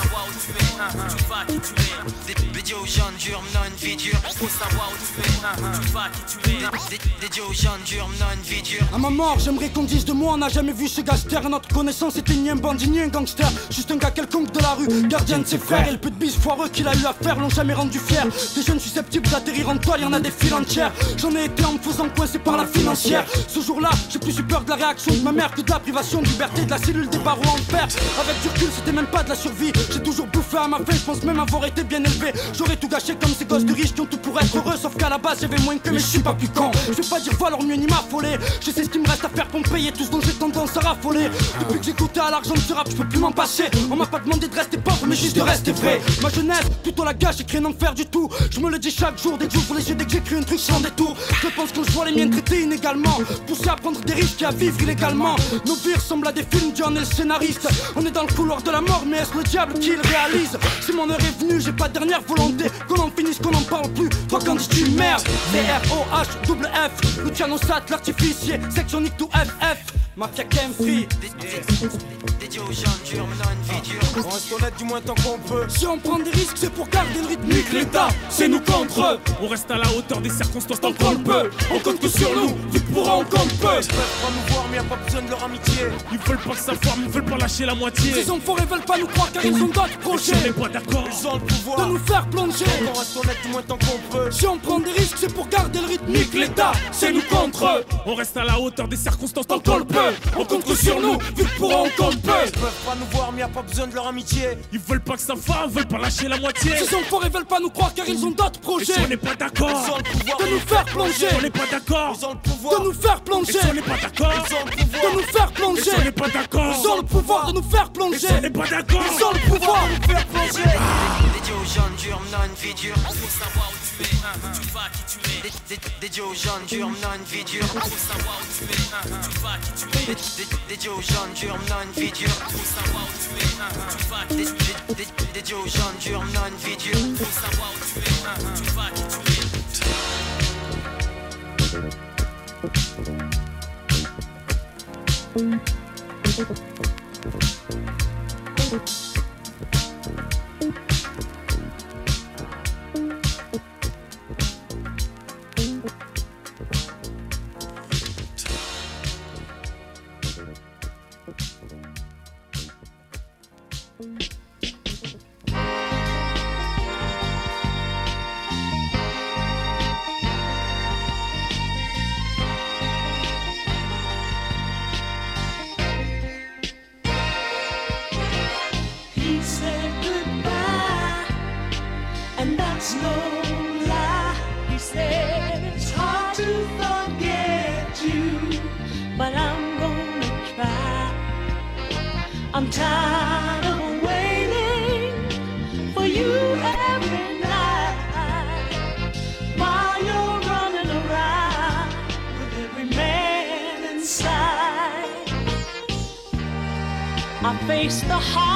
Aux jeunes durs, menant une vie dure. Faut savoir où tu es. Tu vas qui tu es. Dédié aux jeunes durs, menant une vie dure. À ma mort, j'aimerais qu'on dise de moi, on n'a jamais vu ce gangster. Notre connaissance était ni un bandit ni un gangster. Juste un gars quelconque de la rue, gardien de ses frères. Et le peu de bis foireux qu'il a eu à faire l'ont jamais rendu fier. Des jeunes susceptibles d'atterrir en toile, y en a des files entières. J'en ai été en me faisant coincer par la financière. Ce jour-là, j'ai plus eu peur de la réaction de ma mère que de la privation de liberté de la cellule des barreaux en fer. Avec du recul, c'était même pas de la survie. J'ai toujours bouffé à ma faim, je pense même avoir été bien élevé. J'aurais tout gâché comme ces gosses de riches qui ont tout pour être heureux. Sauf qu'à la base, j'avais moins que, mais je suis pas plus con. Je vais pas dire voilà leur mieux ni m'affoler. Je sais ce qu'il me reste à faire pour me payer tout ce dont j'ai tendance à raffoler. Depuis que j'ai goûté à l'argent de rap, je peux plus m'en passer. On m'a pas demandé de rester pauvre, mais juste de rester vrai. Ma jeunesse, plutôt la gâche, écrit un enfer du tout. Je me le dis chaque jour, dès que j'ouvre les yeux, dès que j'écris un truc sans détour. Je pense que je vois les miens traités inégalement. Poussés à prendre des risques et à vivre illégalement. Nos vies ressemblent à des films, John est le scénariste. On est dans le couloir de la mort, mais est-ce le diable qui le réalise? Si mon heure est venue, j'ai pas de dernière volonté. Qu'on en finisse, qu'on en parle plus. Toi, quand dis-tu merde? C-R-O-H, double F. Luciano Sat, l'artificier. Section Nick to FF. Mafia Free. Dédié aux jeunes durs, menant une vie dure. On reste honnête du moins tant qu'on peut. Si on prend des risques, c'est pour garder le rythme. Nique l'État, c'est nous contre eux. On reste à la hauteur des circonstances tant qu'on le peut. On compte que sur nous, vu que pour on compte peu. Ils peuvent pas nous voir, mais y a pas besoin de leur amitié. Ils veulent pas savoir, mais ils veulent pas lâcher la moitié. Ces enfoirés veulent pas nous croire car ils ont d'autres projets. On n'est pas d'accord. Ils ont le pouvoir de nous faire plonger. On reste honnête du moins tant qu'on peut. Si on prend des risques, c'est pour garder le rythme. Nique l'État, c'est nous contre eux. On reste à la hauteur des circonstances tant qu'on le peut. On compte que sur nous, que pour on compte peu. Ils peuvent pas nous voir, mais y a pas besoin de leur amitié. Ils veulent pas que ça fasse, ils veulent pas lâcher la moitié. Ces enfoirés veulent pas nous croire car ils ont d'autres projets. Et si on n'est pas d'accord, Ils ont le pouvoir de nous faire plonger. on n'est pas d'accord. Ils ont le pouvoir De nous faire plonger. on n'est pas d'accord, Ils De nous faire on plonger. n'est pas d'accord, Ils ont le pouvoir de nous faire plonger. on n'est pas d'accord, Ils ont le pouvoir de nous faire plonger. Dédié aux jeunes durs, non une vie dure. Faut savoir où tu es, ah, ah. tu vas, qui tu es. Dédié aux jeunes durs, non une vie dure. Faut où tu es, ah, tu vas, qui tu es. Dédié aux jeunes durs, non une vie dure. Faut où tu es, tu vas, qui tu es. Non une vie dure. Faut savoir I faced the hardest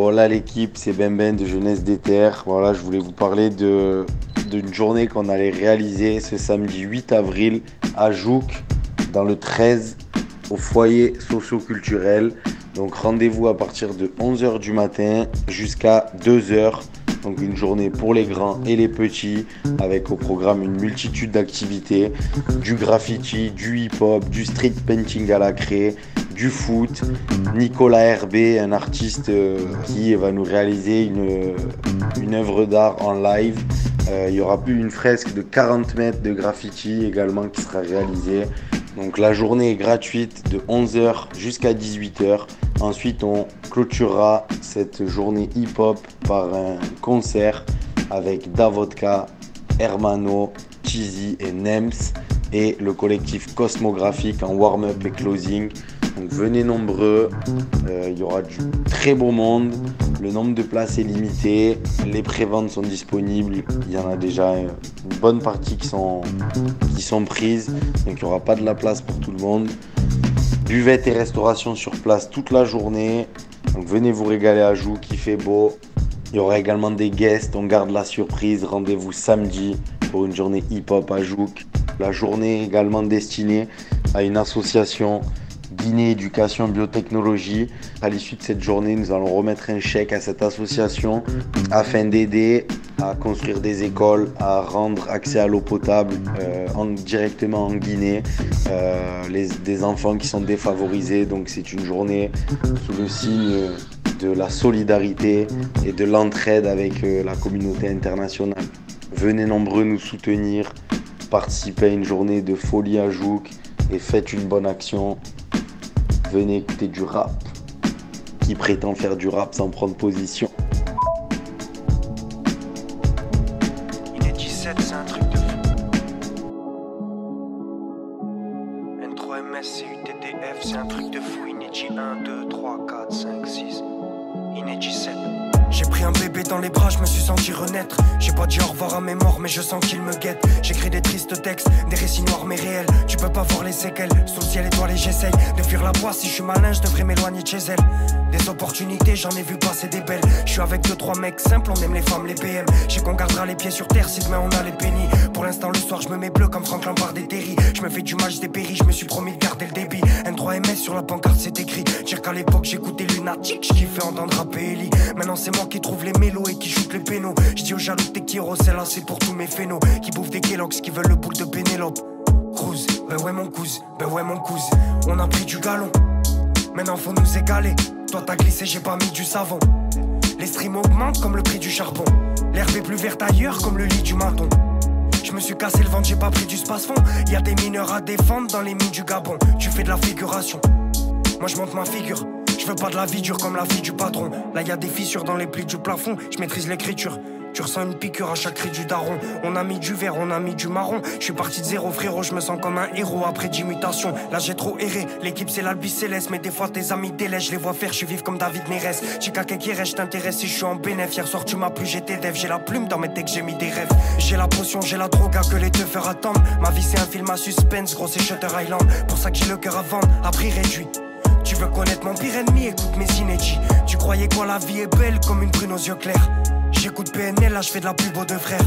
Voilà l'équipe, c'est Ben Ben de Jeunesse des Terres. Voilà, je voulais vous parler d'une journée qu'on allait réaliser ce samedi 8 avril à Jouk, dans le 13, au foyer socio-culturel. Donc rendez-vous à partir de 11h du matin jusqu'à 2h. Donc une journée pour les grands et les petits, avec au programme une multitude d'activités, du graffiti, du hip-hop, du street painting à la craie, du foot, Nicolas Herbé, un artiste euh, qui va nous réaliser une, une œuvre d'art en live. Euh, il y aura plus une fresque de 40 mètres de graffiti également qui sera réalisée. Donc la journée est gratuite de 11h jusqu'à 18h. Ensuite, on clôturera cette journée hip-hop par un concert avec Davodka, Hermano, Cheesy et Nems et le collectif Cosmographique en warm-up et closing. Donc venez nombreux, Euh, il y aura du très beau monde, le nombre de places est limité, les préventes sont disponibles, il y en a déjà une bonne partie qui sont, prises, donc il n'y aura pas de la place pour tout le monde. Buvette et restauration sur place toute la journée, donc venez vous régaler à Joux, qui beau. Il y aura également des guests, on garde la surprise, rendez-vous samedi pour une journée hip-hop à Jouk. La journée également destinée à une association Guinée Éducation Biotechnologie. À l'issue de cette journée, nous allons remettre un chèque à cette association afin d'aider à construire des écoles, à rendre accès à l'eau potable euh, en- directement en Guinée, euh, les, des enfants qui sont défavorisés. Donc c'est une journée sous le signe de la solidarité et de l'entraide avec euh, la communauté internationale. Venez nombreux nous soutenir, participez à une journée de folie à Jouk et faites une bonne action. Venez écouter du rap. Qui prétend faire du rap sans prendre position Si je suis malin, je devrais m'éloigner de chez elle. Des opportunités, j'en ai vu passer des belles. Je suis avec deux, trois mecs simples, on aime les femmes, les BM. J'ai qu'on gardera les pieds sur terre si demain on a les pénis. Pour l'instant, le soir, je me mets bleu comme Franklin par des terry. Je me fais du match des péris, je me suis promis de garder le débit. N3MS sur la pancarte, c'est écrit. Dire qu'à l'époque, j'écoutais Lunatic, je kiffais entendre rapper Ellie. Maintenant, c'est moi qui trouve les mélos et qui shoot les pénaux. Je dis aux jaloux t'es celle-là, c'est pour tous mes phénos. Qui bouffent des Kellogg's, qui veulent le boule de Pénélope. Cruise, ben ouais, mon cousin, ben ouais, mon cousin. On a pris du galon. Maintenant, faut nous égaler. Toi, t'as glissé, j'ai pas mis du savon. Les streams augmentent comme le prix du charbon. L'herbe est plus verte ailleurs comme le lit du maton. Je me suis cassé le ventre, j'ai pas pris du space-fond. Y a des mineurs à défendre dans les mines du Gabon. Tu fais de la figuration. Moi je monte ma figure. Je veux pas de la vie dure comme la vie du patron. Là y a des fissures dans les plis du plafond. Je maîtrise l'écriture. Tu ressens une piqûre à chaque cri du daron. On a mis du vert, on a mis du marron. Je suis parti de zéro, frérot. Je me sens comme un héros après 10 mutations. Là j'ai trop erré. L'équipe c'est l'Albi Céleste. Mais des fois tes amis délaissent. Je les vois faire, je suis vif comme David Neres. Chica qui je t'intéresse si je suis en bénéf. Hier soir tu m'as plu, j'étais dev. J'ai la plume dans mes textes, j'ai mis des rêves. J'ai la potion, j'ai la drogue que les deux faire attendre. Ma vie c'est un film à suspense, gros c'est Shutter Island. Pour ça que j'ai le cœur à vendre, à prix réduit. Tu veux connaître mon pire ennemi, écoute mes inédits. Tu croyais quoi, la vie est belle comme une brune aux yeux clairs. J'écoute PNL, là je fais de la pub aux deux frères.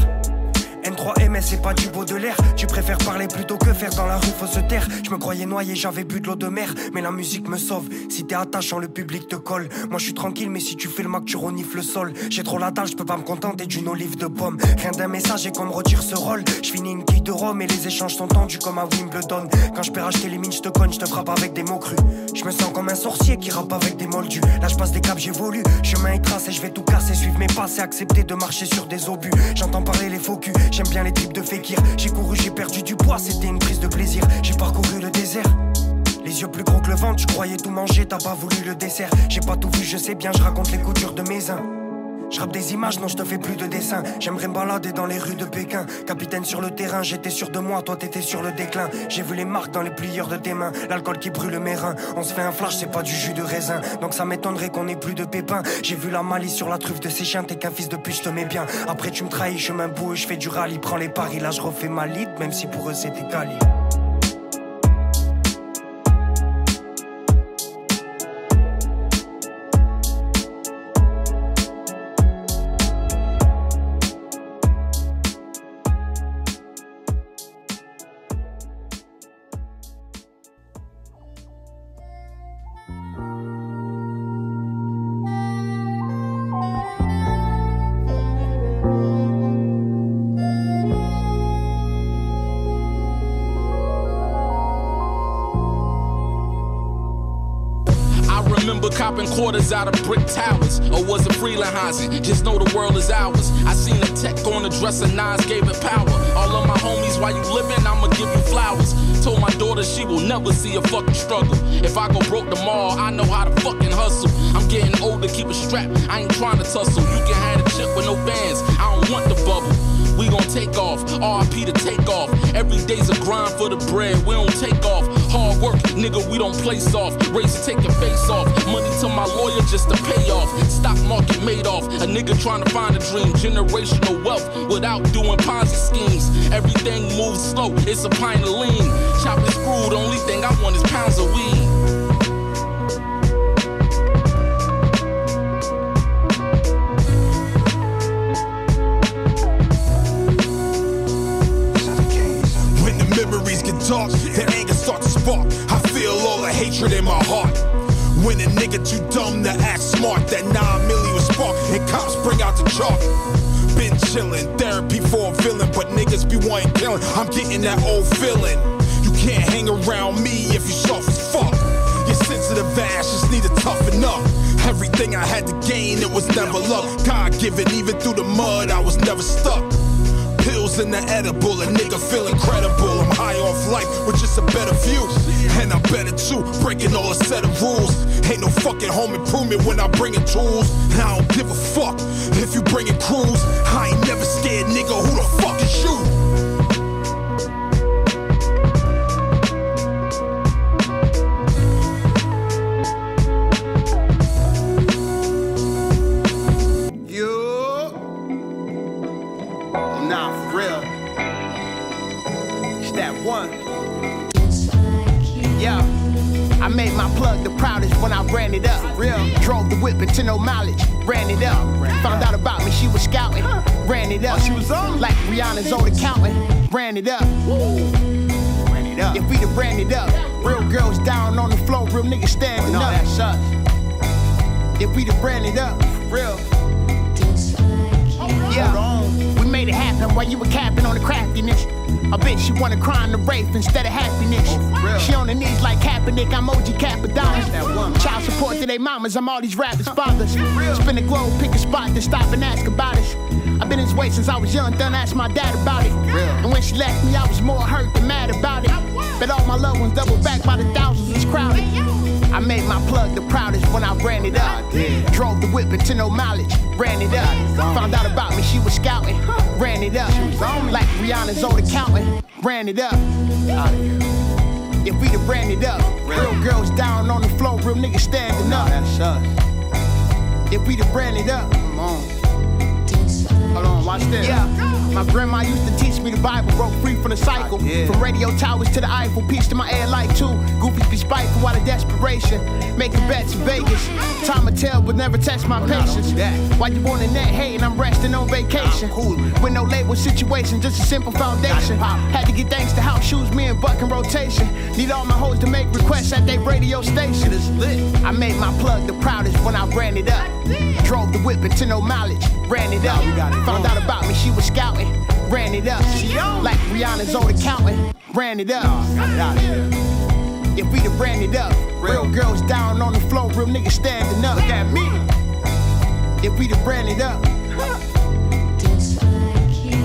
N3MS, c'est pas du beau de l'air. Tu préfères parler plutôt que faire dans la rue, faut se taire. Je me croyais noyé, j'avais bu de l'eau de mer. Mais la musique me sauve. Si t'es attachant, le public te colle. Moi je suis tranquille, mais si tu fais le mac, tu renifles le sol. J'ai trop la dalle, je peux pas me contenter d'une olive de pomme. Rien d'un message et qu'on me retire ce rôle. Je finis une quille de Rome et les échanges sont tendus comme à Wimbledon. Quand je peux racheter les mines, je te cogne, je te frappe avec des mots crus. Je me sens comme un sorcier qui rappe avec des moldus. Là je passe des caps, j'évolue. Chemin et trace et je vais tout casser, suivre mes passes et accepter de marcher sur des obus. J'entends parler les faux culs, j'aime bien les types de fakir. J'ai couru, j'ai perdu du poids, c'était une prise de plaisir. J'ai parcouru le désert. Les yeux plus gros que le ventre, tu croyais tout manger, t'as pas voulu le dessert. J'ai pas tout vu, je sais bien, je raconte les coutures de mes uns. Je rappe des images, non, je te fais plus de dessins. J'aimerais me balader dans les rues de Pékin. Capitaine sur le terrain, j'étais sûr de moi, toi t'étais sur le déclin. J'ai vu les marques dans les plieurs de tes mains. L'alcool qui brûle mes reins. On se fait un flash, c'est pas du jus de raisin. Donc ça m'étonnerait qu'on ait plus de pépins. J'ai vu la malice sur la truffe de ces chiens, t'es qu'un fils de pute, je te mets bien. Après tu me trahis, chemin bout, je fais du rallye, prends les paris. Là je refais ma lead, même si pour eux c'était Cali. Remember copping quarters out of brick towers. Or was it freelance housing? Just know the world is ours. I seen a tech on the dresser, Nas gave it power. All of my homies, while you living, I'ma give you flowers. Told my daughter she will never see a fucking struggle. If I go broke tomorrow, I know how to fucking hustle. I'm getting older, keep a strap. I ain't trying to tussle. You can have a chip with no bands. I don't want the bubble. Take off, RIP to take off. Every day's a grind for the bread, we don't take off. Hard work, nigga, we don't play soft. Race take your face off. Money to my lawyer just to pay off. Stock market made off. A nigga trying to find a dream. Generational wealth without doing Ponzi schemes. Everything moves slow, it's a pint of lean. Chopping screwed, only thing I want is pounds of weed. A nigga too dumb to act smart, that 9 milli was spark, and cops bring out the chalk. Been chillin', therapy for a villain, but niggas be wanting killing. I'm getting that old feeling. You can't hang around me if you soft as fuck. Your sensitive ass just need to toughen up. Everything I had to gain, it was never luck. God given, even through the mud, I was never stuck. Pills in the edible, a nigga feel incredible. I'm high off life with just a better view. And I'm better too, breaking all a set of rules. Ain't no fucking home improvement when I bring in tools. And I don't give a fuck if you bringin' crews. I ain't never scared, nigga. Who the fuck is you? No mileage. Ran it up. Found out about me, she was scouting. Ran it up. Oh, she was on? Like Rihanna's old accountant. Ran it up. Ran it up. If we'd have ran it up, real girls down on the floor, real niggas standing Oh, up. that's us. If we'd have ran it up, real. Yeah, we made it happen while you were capping on the craftiness. A bitch, she wanna cry in the rape instead of happiness. she on her knees like Kaepernick, I'm OG Cappadonna. Child support to their mamas, I'm all these rappers' fathers. Spin the globe, pick a spot, then stop and ask about us. I've been this way since I was young, done ask my dad about it. And when she left me, I was more hurt than mad about it. But all my loved ones double back by the thousands, it's crowded. I made my plug the proudest when I ran it up. Drove the whip into no mileage, ran it up. Found out about me, she was scouting, ran it up. Like Rihanna's old accountant, ran it up. If we'd have ran it up, real girls down on the floor, real niggas standing up. If we'd have ran it up, come on. Hold on, watch this. Yeah. My grandma used to teach me the Bible, broke free from the cycle. From radio towers to the Eiffel, peace to my air light too. Goofies be spiteful out of desperation. Making bets in Vegas. Time will tell, but never test my patience. Why you on the net and I'm resting on vacation. Cool. With no label situation, just a simple foundation. Had to get thanks to house shoes, me and Buck in rotation. Need all my hoes to make requests at their radio station. I made my plug the proudest when I ran it up. Drove the whip into no mileage, ran it up. Found out about me, she was scouting, ran it up. Like Rihanna's old accountant, ran it up. If we'd have ran it up, real girls down on the floor, real niggas standing up. Look at me. If we'd have ran it up.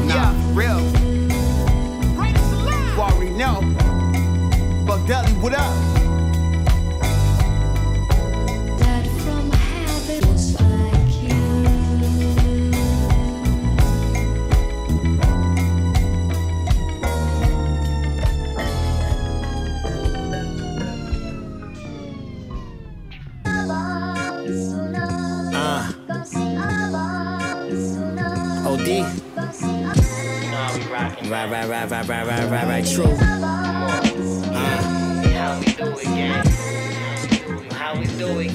Yeah, real. You already know. Buck Dudley, what up? OD. Right, right, right, right, right, right, right, right, true. Uh.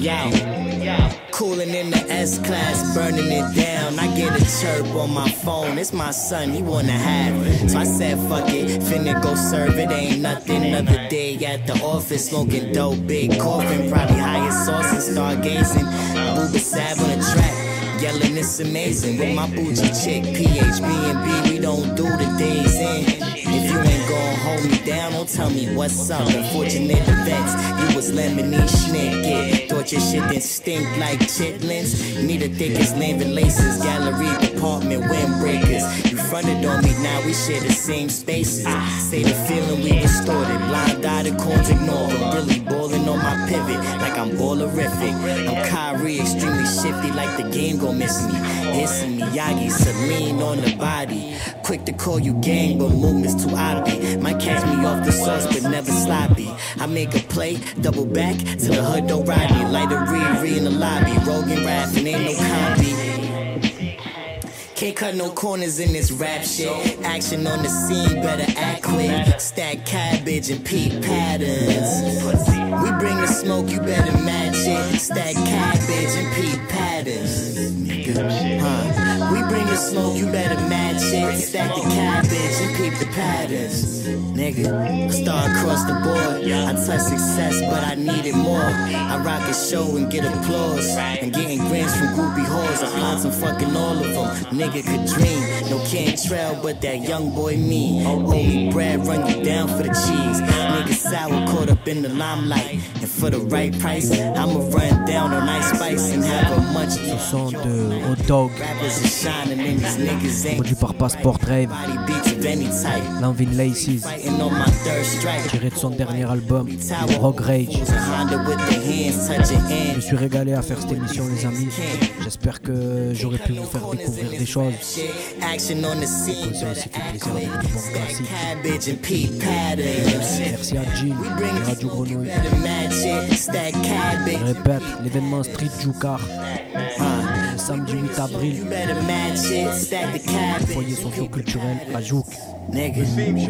Yo. Cooling in the S class, burning it down. I get a chirp on my phone. It's my son, he wanna have it. So I said, fuck it, finna go serve it. Ain't nothing. Another day at the office, smoking dope, big coughing. Probably highest sauce and stargazing. Booba Sav on the track. Yelling, it's amazing with my bougie chick, PHB and B. We don't do the days in. If you ain't gon' hold me down, don't tell me what's up. Unfortunate events, you was lemonade schnick. Thought your shit didn't stink like chitlins. Need the thickest name and laces, gallery department windbreakers. You fronted on me, now we share the same spaces. Say the feeling we distorted, blind eye the corns ignore. Really balling on my pivot, like I'm ballerific. I'm Kyrie, extremely shifty, like the game gon' miss me. Hissing Miyagi, Celine on the body. Quick to call you gang, but movements too obby. Might catch me off the sauce, but never sloppy. I make a play, double back to the hood don't ride me. Light a Riri in the lobby, Rogan rapping, ain't no copy. Can't cut no corners in this rap shit. Action on the scene, better act quick. Stack cabbage and peak patterns. We bring the smoke, you better match it. Stack cabbage and peak patterns. Huh? We bring the smoke, you better match it. Stack the cabbage and peep the patterns. Nigga, star across the board. I touch success, but I needed more. I rock a show and get applause. And getting grants from groupie whores. I find some fucking all of them. Nigga could dream. No Cantrell, but that young boy me. Holy bread, run you down for the cheese. Nigga sour, caught up in the limelight. And for the right price, I'ma run down on ice spice and have a much. De Hot Dog, produit par Passport Rave. Lanvin Laces, tiré de son dernier album, Rock Rage. Je me suis régalé à faire cette émission, les amis. J'espère que j'aurais pu vous faire découvrir des choses. Action on the scene. Ça aussi fait plaisir avec du bon classique. Cabbage and peak patterns. Merci à Radio Grenouille. Répète, l'événement Street Jukar, le samedi 8 avril, foyer socio-culturel à Jouk.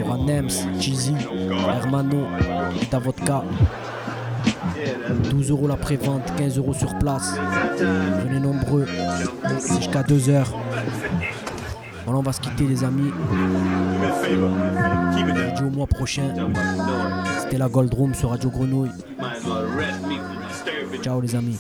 Aura Nems, Cheesy, Hermano, Vita Vodka. 12 euros la prévente, 15 euros sur place. Venez nombreux, jusqu'à 2 heures. Voilà, on va se quitter, les amis. Dit au mois prochain. C'était la Gold Room sur Radio Grenouille. Ciao, les amis.